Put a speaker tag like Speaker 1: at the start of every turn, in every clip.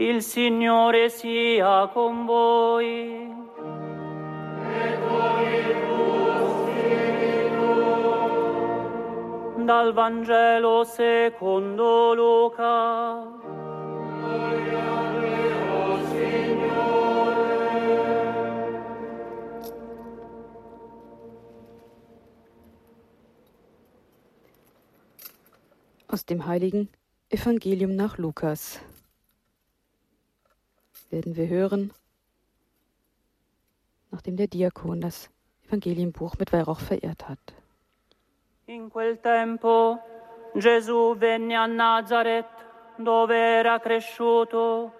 Speaker 1: Il Signore sia con voi. Dal Vangelo secondo Luca.
Speaker 2: Aus dem heiligen Evangelium nach Lukas werden wir hören, nachdem der Diakon das Evangelienbuch mit Weihrauch verehrt hat.
Speaker 1: In quel tempo Gesù venne a Nazareth, dove era cresciuto,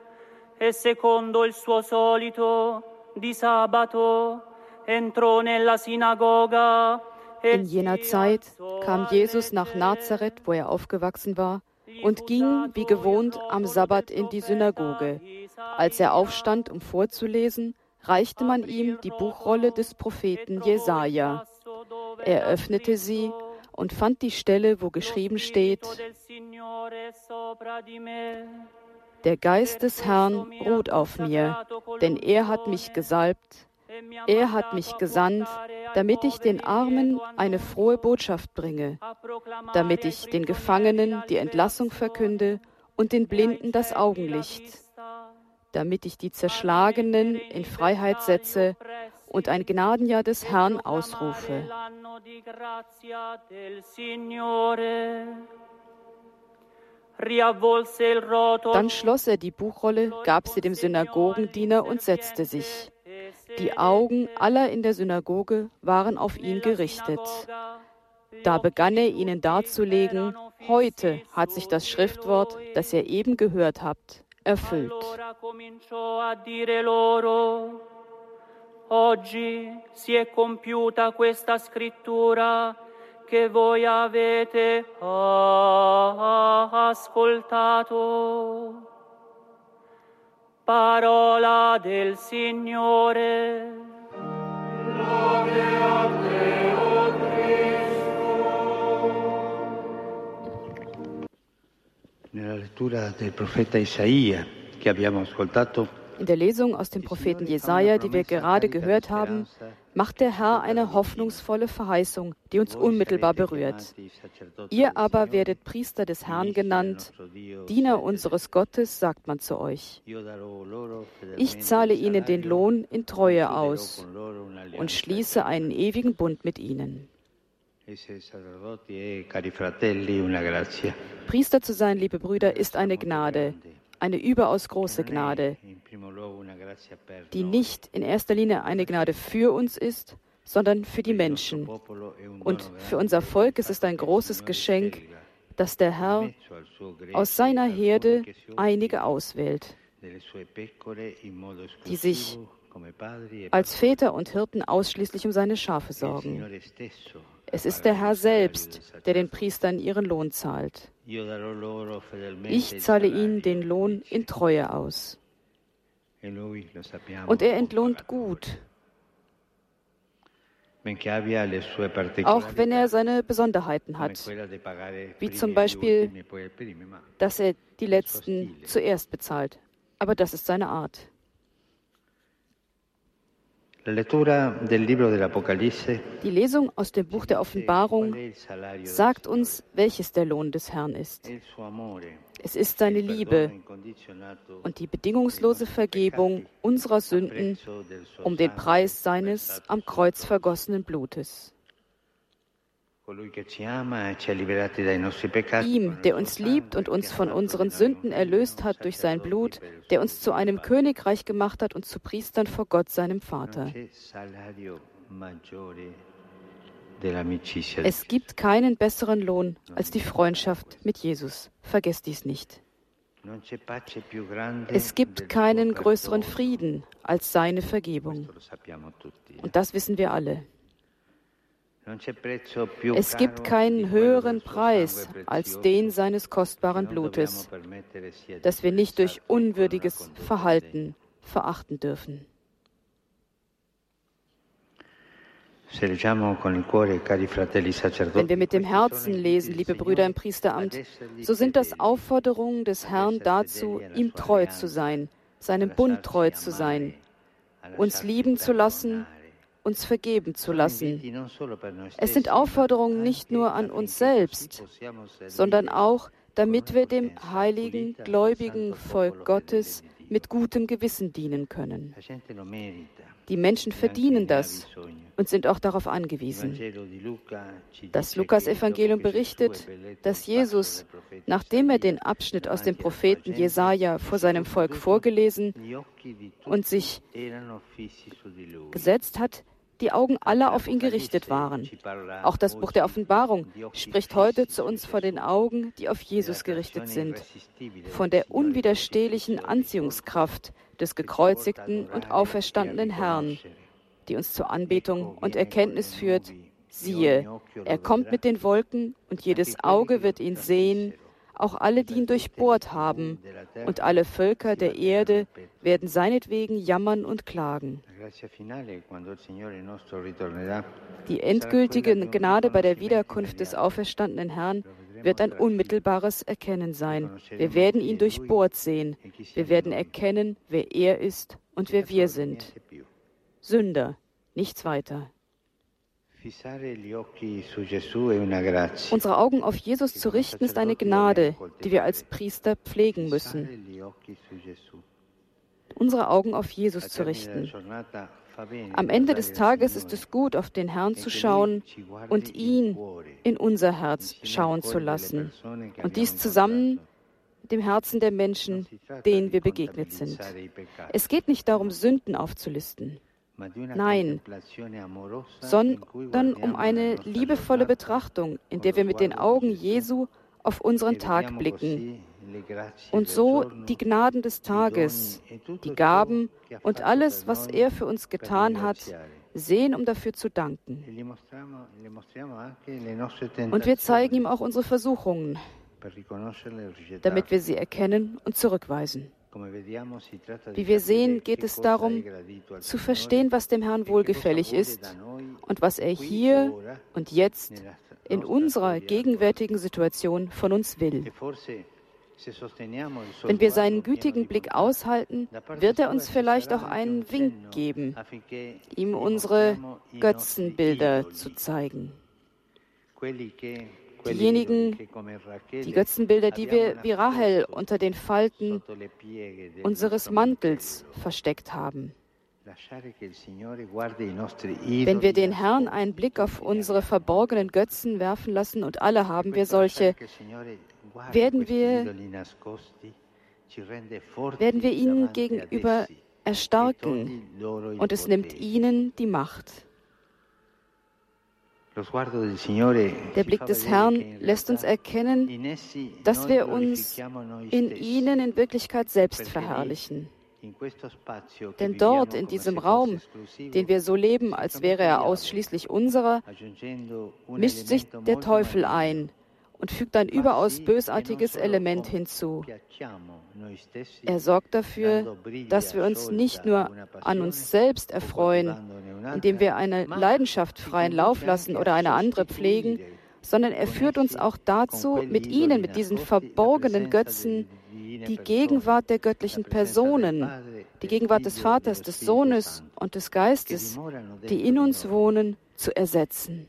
Speaker 1: e secondo il suo solito, di sabato, entrò nella sinagoga
Speaker 2: In jener Zeit kam Jesus nach Nazareth, wo er aufgewachsen war, und ging wie gewohnt am Sabbat in die Synagoge. Als er aufstand, um vorzulesen, reichte man ihm die Buchrolle des Propheten Jesaja. Er öffnete sie und fand die Stelle, wo geschrieben steht: Der Geist des Herrn ruht auf mir, denn er hat mich gesalbt er hat mich gesandt, damit ich den Armen eine frohe Botschaft bringe, damit ich den Gefangenen die Entlassung verkünde und den Blinden das Augenlicht, damit ich die Zerschlagenen in Freiheit setze und ein Gnadenjahr des Herrn ausrufe. Dann schloss er die Buchrolle, gab sie dem Synagogendiener und setzte sich. Die Augen aller in der Synagoge waren auf ihn gerichtet. Da begann er ihnen darzulegen, heute hat sich das Schriftwort, das ihr eben gehört habt, erfüllt.
Speaker 1: Oggi si è compiuta questa scrittura che voi avete ascoltato. Parola del Signore. Lode
Speaker 2: in der Lesung aus dem Propheten Jesaja, die wir gerade gehört haben, macht der Herr eine hoffnungsvolle Verheißung, die uns unmittelbar berührt. Ihr aber werdet Priester des Herrn genannt, Diener unseres Gottes, sagt man zu euch. Ich zahle ihnen den Lohn in Treue aus und schließe einen ewigen Bund mit ihnen. Priester zu sein, liebe Brüder, ist eine Gnade eine überaus große Gnade, die nicht in erster Linie eine Gnade für uns ist, sondern für die Menschen. Und für unser Volk ist es ein großes Geschenk, dass der Herr aus seiner Herde einige auswählt, die sich als Väter und Hirten ausschließlich um seine Schafe sorgen. Es ist der Herr selbst, der den Priestern ihren Lohn zahlt. Ich zahle ihnen den Lohn in Treue aus. Und er entlohnt gut, auch wenn er seine Besonderheiten hat, wie zum Beispiel, dass er die Letzten zuerst bezahlt. Aber das ist seine Art. Die Lesung aus dem Buch der Offenbarung sagt uns, welches der Lohn des Herrn ist. Es ist seine Liebe und die bedingungslose Vergebung unserer Sünden um den Preis seines am Kreuz vergossenen Blutes. Ihm, der uns liebt und uns von unseren Sünden erlöst hat durch sein Blut, der uns zu einem Königreich gemacht hat und zu Priestern vor Gott, seinem Vater. Es gibt keinen besseren Lohn als die Freundschaft mit Jesus. Vergesst dies nicht. Es gibt keinen größeren Frieden als seine Vergebung. Und das wissen wir alle. Es gibt keinen höheren Preis als den seines kostbaren Blutes, das wir nicht durch unwürdiges Verhalten verachten dürfen. Wenn wir mit dem Herzen lesen, liebe Brüder im Priesteramt, so sind das Aufforderungen des Herrn dazu, ihm treu zu sein, seinem Bund treu zu sein, uns lieben zu lassen, uns vergeben zu lassen. Es sind Aufforderungen nicht nur an uns selbst, sondern auch, damit wir dem heiligen, gläubigen Volk Gottes mit gutem Gewissen dienen können. Die Menschen verdienen das und sind auch darauf angewiesen. Das Lukas-Evangelium berichtet, dass Jesus, nachdem er den Abschnitt aus dem Propheten Jesaja vor seinem Volk vorgelesen und sich gesetzt hat, die Augen aller auf ihn gerichtet waren. Auch das Buch der Offenbarung spricht heute zu uns vor den Augen, die auf Jesus gerichtet sind, von der unwiderstehlichen Anziehungskraft des gekreuzigten und auferstandenen Herrn, die uns zur Anbetung und Erkenntnis führt. Siehe, er kommt mit den Wolken und jedes Auge wird ihn sehen, auch alle, die ihn durchbohrt haben, und alle Völker der Erde werden seinetwegen jammern und klagen. Die endgültige Gnade bei der Wiederkunft des auferstandenen Herrn wird ein unmittelbares Erkennen sein. Wir werden ihn durchbohrt sehen. Wir werden erkennen, wer er ist und wer wir sind. Sünder, nichts weiter. Unsere Augen auf Jesus zu richten, ist eine Gnade, die wir als Priester pflegen müssen. Unsere Augen auf Jesus zu richten. Am Ende des Tages ist es gut, auf den Herrn zu schauen und ihn in unser Herz schauen zu lassen. Und dies zusammen mit dem Herzen der Menschen, denen wir begegnet sind. Es geht nicht darum, Sünden aufzulisten. Nein, sondern um eine liebevolle Betrachtung, in der wir mit den Augen Jesu auf unseren Tag blicken und so die Gnaden des Tages, die Gaben und alles, was er für uns getan hat, sehen, um dafür zu danken. Und wir zeigen ihm auch unsere Versuchungen, damit wir sie erkennen und zurückweisen. Wie wir sehen, geht es darum, zu verstehen, was dem Herrn wohlgefällig ist und was er hier und jetzt in unserer gegenwärtigen Situation von uns will. Wenn wir seinen gütigen Blick aushalten, wird er uns vielleicht auch einen Wink geben, ihm unsere Götzenbilder zu zeigen. Diejenigen, die Götzenbilder, die wir wie Rahel unter den Falten unseres Mantels versteckt haben. Wenn wir den Herrn einen Blick auf unsere verborgenen Götzen werfen lassen, und alle haben wir solche, werden wir, werden wir ihnen gegenüber erstarken und es nimmt ihnen die Macht. Der Blick des Herrn lässt uns erkennen, dass wir uns in ihnen in Wirklichkeit selbst verherrlichen. Denn dort, in diesem Raum, den wir so leben, als wäre er ausschließlich unserer, mischt sich der Teufel ein und fügt ein überaus bösartiges Element hinzu. Er sorgt dafür, dass wir uns nicht nur an uns selbst erfreuen, indem wir eine Leidenschaft freien Lauf lassen oder eine andere pflegen, sondern er führt uns auch dazu, mit ihnen, mit diesen verborgenen Götzen, die Gegenwart der göttlichen Personen, die Gegenwart des Vaters, des Sohnes und des Geistes, die in uns wohnen, zu ersetzen.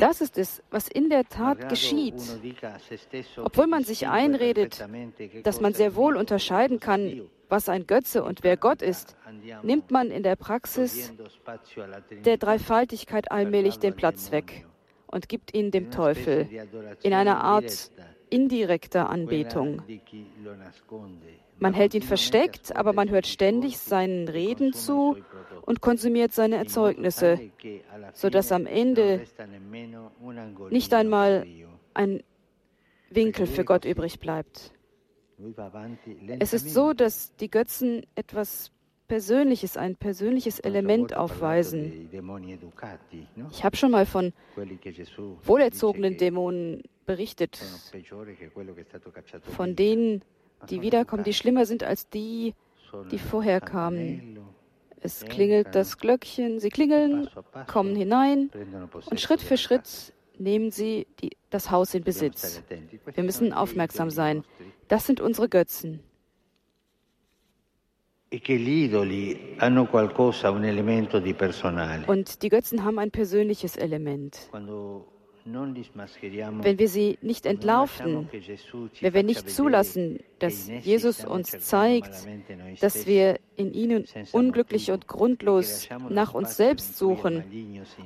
Speaker 2: Das ist es, was in der Tat geschieht. Obwohl man sich einredet, dass man sehr wohl unterscheiden kann, was ein Götze und wer Gott ist, nimmt man in der Praxis der Dreifaltigkeit allmählich den Platz weg und gibt ihn dem Teufel in einer Art indirekter Anbetung. Man hält ihn versteckt, aber man hört ständig seinen Reden zu und konsumiert seine Erzeugnisse, sodass am Ende nicht einmal ein Winkel für Gott übrig bleibt. Es ist so, dass die Götzen etwas Persönliches, ein persönliches Element aufweisen. Ich habe schon mal von wohlerzogenen Dämonen berichtet, von denen, die wiederkommen, die schlimmer sind als die, die vorher kamen. Es klingelt das Glöckchen, sie klingeln, kommen hinein und Schritt für Schritt nehmen sie die, das Haus in Besitz. Wir müssen aufmerksam sein. Das sind unsere Götzen.
Speaker 3: E
Speaker 2: und die Götzen haben ein persönliches Element. Wenn wir sie nicht entlarven, wenn wir nicht zulassen, dass Jesus uns zeigt, dass wir in ihnen unglücklich und grundlos nach uns selbst suchen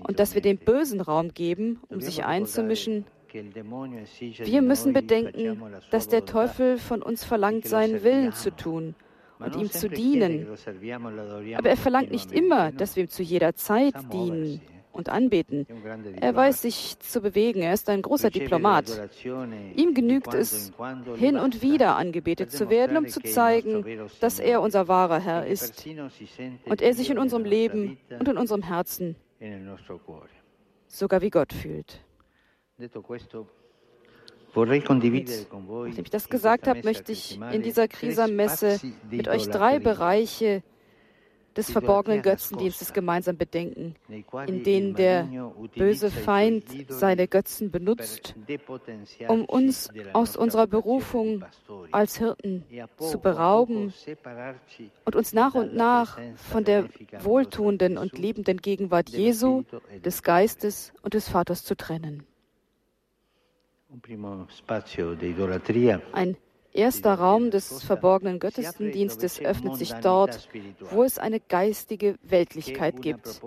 Speaker 2: und dass wir dem Bösen Raum geben, um sich einzumischen, wir müssen bedenken, dass der Teufel von uns verlangt, seinen Willen zu tun und ihm zu dienen. Aber er verlangt nicht immer, dass wir ihm zu jeder Zeit dienen und anbeten. Er weiß sich zu bewegen. Er ist ein großer Diplomat. Ihm genügt es, hin und wieder angebetet zu werden, um zu zeigen, dass er unser wahrer Herr ist und er sich in unserem Leben und in unserem Herzen sogar wie Gott fühlt. Nachdem ich das gesagt habe, möchte ich in dieser Krisamesse mit euch drei Bereiche des verborgenen Götzendienstes gemeinsam bedenken, in denen der böse Feind seine Götzen benutzt, um uns aus unserer Berufung als Hirten zu berauben und uns nach und nach von der wohltuenden und liebenden Gegenwart Jesu, des Geistes und des Vaters zu trennen. Ein erster Raum des verborgenen Gottesdienstes öffnet sich dort, wo es eine geistige Weltlichkeit gibt.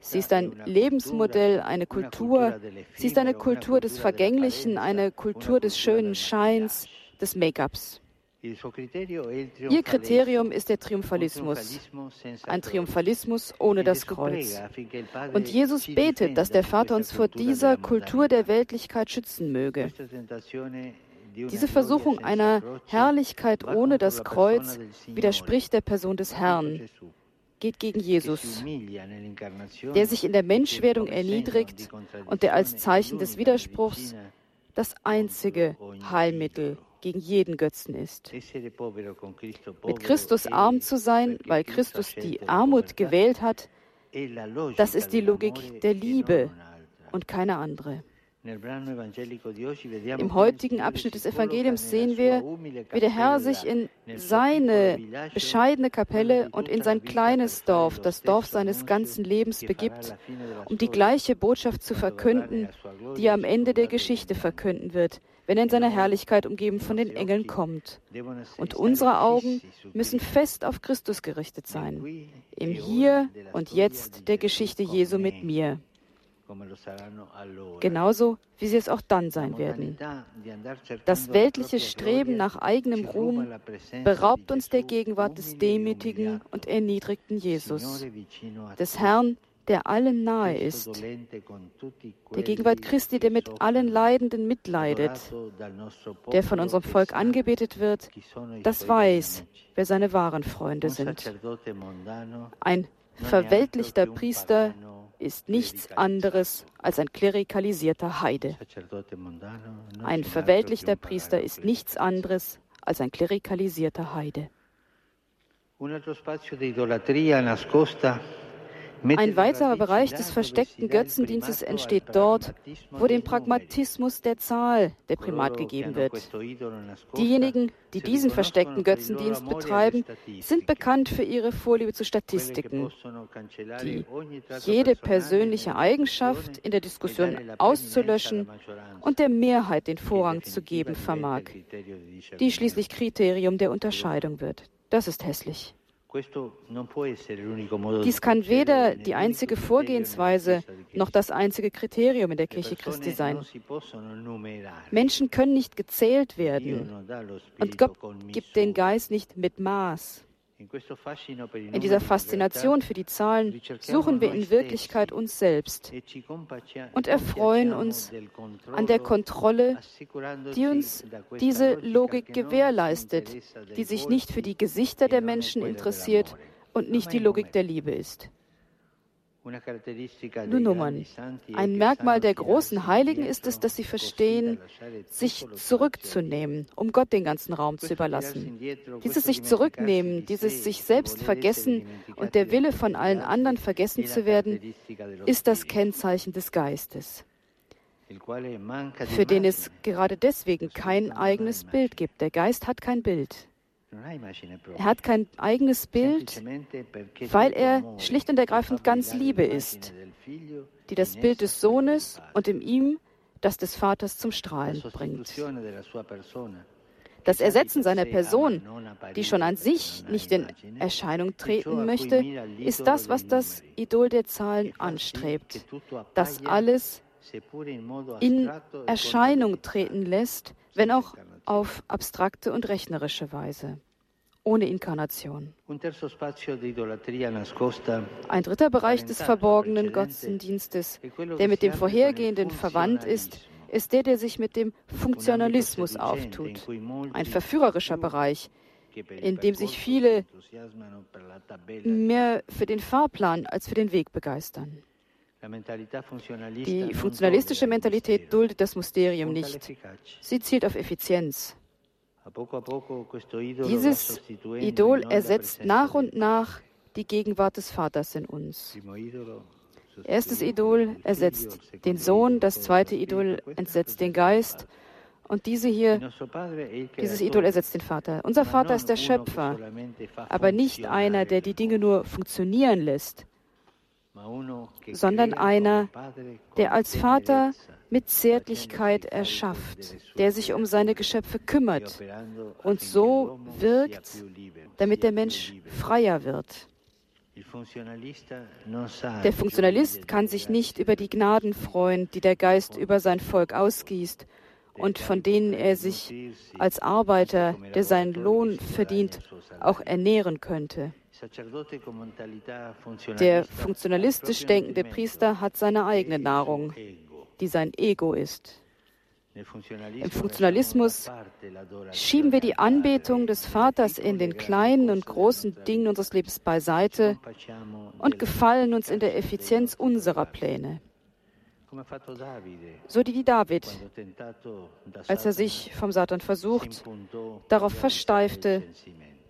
Speaker 2: Sie ist ein Lebensmodell, eine Kultur. Sie ist eine Kultur des Vergänglichen, eine Kultur des schönen Scheins, des Make-ups. Ihr Kriterium ist der Triumphalismus, ein Triumphalismus ohne das Kreuz. Und Jesus betet, dass der Vater uns vor dieser Kultur der Weltlichkeit schützen möge. Diese Versuchung einer Herrlichkeit ohne das Kreuz widerspricht der Person des Herrn, geht gegen Jesus, der sich in der Menschwerdung erniedrigt und der als Zeichen des Widerspruchs das einzige Heilmittel gegen jeden Götzen ist. Mit Christus arm zu sein, weil Christus die Armut gewählt hat, das ist die Logik der Liebe und keine andere. Im heutigen Abschnitt des Evangeliums sehen wir, wie der Herr sich in seine bescheidene Kapelle und in sein kleines Dorf, das Dorf seines ganzen Lebens, begibt, um die gleiche Botschaft zu verkünden, die er am Ende der Geschichte verkünden wird, wenn er in seiner Herrlichkeit umgeben von den Engeln kommt. Und unsere Augen müssen fest auf Christus gerichtet sein, im Hier und Jetzt der Geschichte Jesu mit mir genauso wie sie es auch dann sein werden. Das weltliche Streben nach eigenem Ruhm beraubt uns der Gegenwart des demütigen und erniedrigten Jesus, des Herrn, der allen nahe ist, der Gegenwart Christi, der mit allen Leidenden mitleidet, der von unserem Volk angebetet wird, das weiß, wer seine wahren Freunde sind. Ein verweltlichter Priester ist nichts anderes als ein klerikalisierter Heide. Ein verweltlichter Priester ist nichts anderes als ein klerikalisierter Heide. Un altro spazio di idolatria nascosta ein weiterer Bereich des versteckten Götzendienstes entsteht dort, wo dem Pragmatismus der Zahl der Primat gegeben wird. Diejenigen, die diesen versteckten Götzendienst betreiben, sind bekannt für ihre Vorliebe zu Statistiken, die jede persönliche Eigenschaft in der Diskussion auszulöschen und der Mehrheit den Vorrang zu geben vermag, die schließlich Kriterium der Unterscheidung wird. Das ist hässlich. Dies kann weder die einzige Vorgehensweise noch das einzige Kriterium in der Kirche Christi sein. Menschen können nicht gezählt werden und Gott gibt den Geist nicht mit Maß. In dieser Faszination für die Zahlen suchen wir in Wirklichkeit uns selbst e und erfreuen uns an der Kontrolle, die uns diese Logik gewährleistet, die sich nicht für die Gesichter der Menschen interessiert und nicht die Logik der Liebe ist. Nur Nummern. Ein Merkmal der großen Heiligen ist es, dass sie verstehen, sich zurückzunehmen, um Gott den ganzen Raum zu überlassen. Dieses sich zurücknehmen, dieses sich selbst vergessen und der Wille von allen anderen vergessen zu werden, ist das Kennzeichen des Geistes, für den es gerade deswegen kein eigenes Bild gibt. Der Geist hat kein Bild. Er hat kein eigenes Bild, weil er schlicht und ergreifend ganz Liebe ist, die das Bild des Sohnes und in ihm das des Vaters zum Strahlen bringt. Das Ersetzen seiner Person, die schon an sich nicht in Erscheinung treten möchte, ist das, was das Idol der Zahlen anstrebt, das alles in Erscheinung treten lässt, wenn auch auf abstrakte und rechnerische Weise, ohne Inkarnation. Ein dritter Bereich des verborgenen Gottesdienstes, der mit dem vorhergehenden verwandt ist, ist der, der sich mit dem Funktionalismus auftut. Ein verführerischer Bereich, in dem sich viele mehr für den Fahrplan als für den Weg begeistern. Die funktionalistische Mentalität duldet das Mysterium nicht. Sie zielt auf Effizienz. Dieses Idol ersetzt nach und nach die Gegenwart des Vaters in uns. Erstes Idol ersetzt den Sohn, das zweite Idol ersetzt den Geist und diese hier, dieses Idol ersetzt den Vater. Unser Vater ist der Schöpfer, aber nicht einer, der die Dinge nur funktionieren lässt, sondern einer, der als Vater mit Zärtlichkeit erschafft, der sich um seine Geschöpfe kümmert und so wirkt, damit der Mensch freier wird. Der Funktionalist kann sich nicht über die Gnaden freuen, die der Geist über sein Volk ausgießt und von denen er sich als Arbeiter, der seinen Lohn verdient, auch ernähren könnte. Der funktionalistisch denkende Priester hat seine eigene Nahrung, die sein Ego ist. Im Funktionalismus schieben wir die Anbetung des Vaters in den kleinen und großen Dingen unseres Lebens beiseite und gefallen uns in der Effizienz unserer Pläne. So wie David, als er sich vom Satan versucht, darauf versteifte,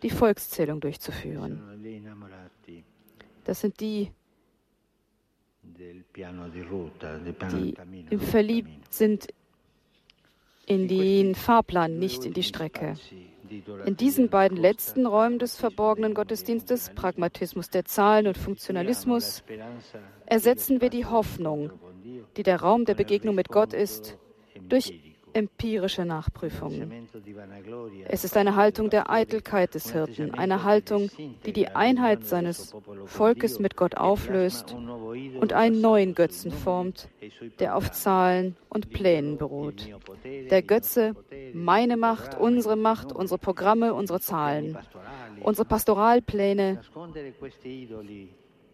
Speaker 2: die Volkszählung durchzuführen. Das sind die, die verliebt sind in den Fahrplan, nicht in die Strecke. In diesen beiden letzten Räumen des verborgenen Gottesdienstes, Pragmatismus der Zahlen und Funktionalismus, ersetzen wir die Hoffnung, die der Raum der Begegnung mit Gott ist, durch empirische Nachprüfungen. Es ist eine Haltung der Eitelkeit des Hirten, eine Haltung, die die Einheit seines Volkes mit Gott auflöst und einen neuen Götzen formt, der auf Zahlen und Plänen beruht. Der Götze, meine Macht, unsere Macht, unsere Programme, unsere Zahlen, unsere Pastoralpläne,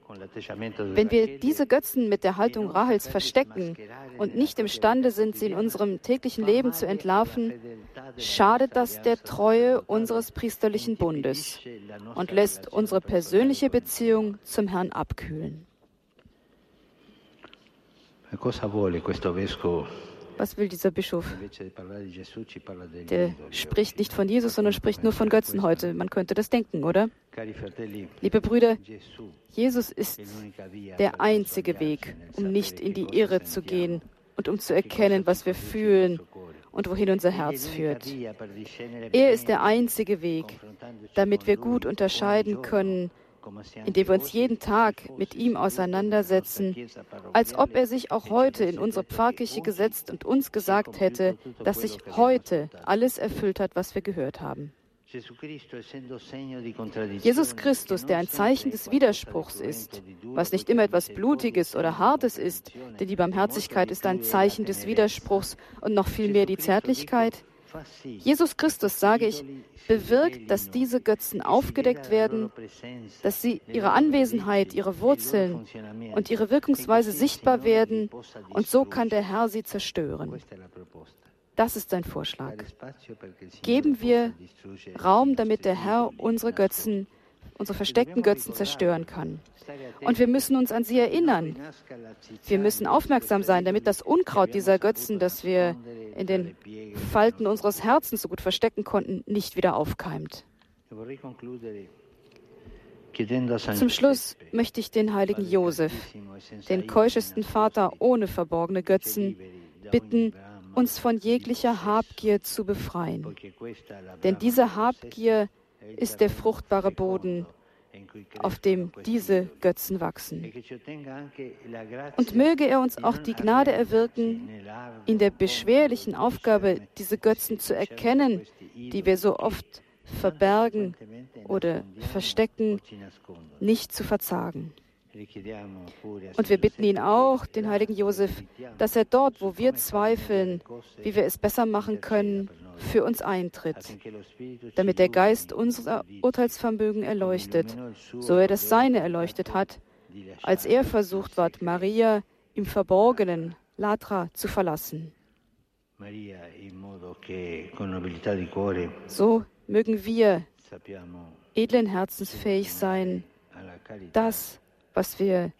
Speaker 2: wenn wir diese Götzen mit der Haltung Rahels verstecken und nicht imstande sind, sie in unserem täglichen Leben zu entlarven, schadet das der Treue unseres priesterlichen Bundes und lässt unsere persönliche Beziehung zum Herrn abkühlen. Was will dieser Bischof? Der spricht nicht von Jesus, sondern spricht nur von Götzen heute. Man könnte das denken, oder? Liebe Brüder, Jesus ist der einzige Weg, um nicht in die Irre zu gehen und um zu erkennen, was wir fühlen und wohin unser Herz führt. Er ist der einzige Weg, damit wir gut unterscheiden können, indem wir uns jeden Tag mit ihm auseinandersetzen, als ob er sich auch heute in unsere Pfarrkirche gesetzt und uns gesagt hätte, dass sich heute alles erfüllt hat, was wir gehört haben. Jesus Christus, der ein Zeichen des Widerspruchs ist, was nicht immer etwas Blutiges oder Hartes ist, denn die Barmherzigkeit ist ein Zeichen des Widerspruchs und noch viel mehr die Zärtlichkeit, Jesus Christus, sage ich, bewirkt, dass diese Götzen aufgedeckt werden, dass sie ihre Anwesenheit, ihre Wurzeln und ihre Wirkungsweise sichtbar werden und so kann der Herr sie zerstören. Das ist sein Vorschlag. Geben wir Raum, damit der Herr unsere Götzen unsere versteckten Götzen zerstören kann. Und wir müssen uns an sie erinnern. Wir müssen aufmerksam sein, damit das Unkraut dieser Götzen, das wir in den Falten unseres Herzens so gut verstecken konnten, nicht wieder aufkeimt. Zum Schluss möchte ich den heiligen Josef, den keuschesten Vater ohne verborgene Götzen, bitten, uns von jeglicher Habgier zu befreien. Denn diese Habgier ist der fruchtbare Boden, auf dem diese Götzen wachsen. Und möge er uns auch die Gnade erwirken, in der beschwerlichen Aufgabe, diese Götzen zu erkennen, die wir so oft verbergen oder verstecken, nicht zu verzagen. Und wir bitten ihn auch, den heiligen Josef, dass er dort, wo wir zweifeln, wie wir es besser machen können, für uns eintritt, damit der Geist unser Urteilsvermögen erleuchtet, so er das Seine erleuchtet hat, als er versucht ward, Maria im Verborgenen, Latra, zu verlassen. So mögen wir edlen Herzens fähig sein, das, was wir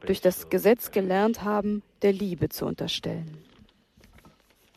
Speaker 2: durch das Gesetz gelernt haben, der Liebe zu unterstellen.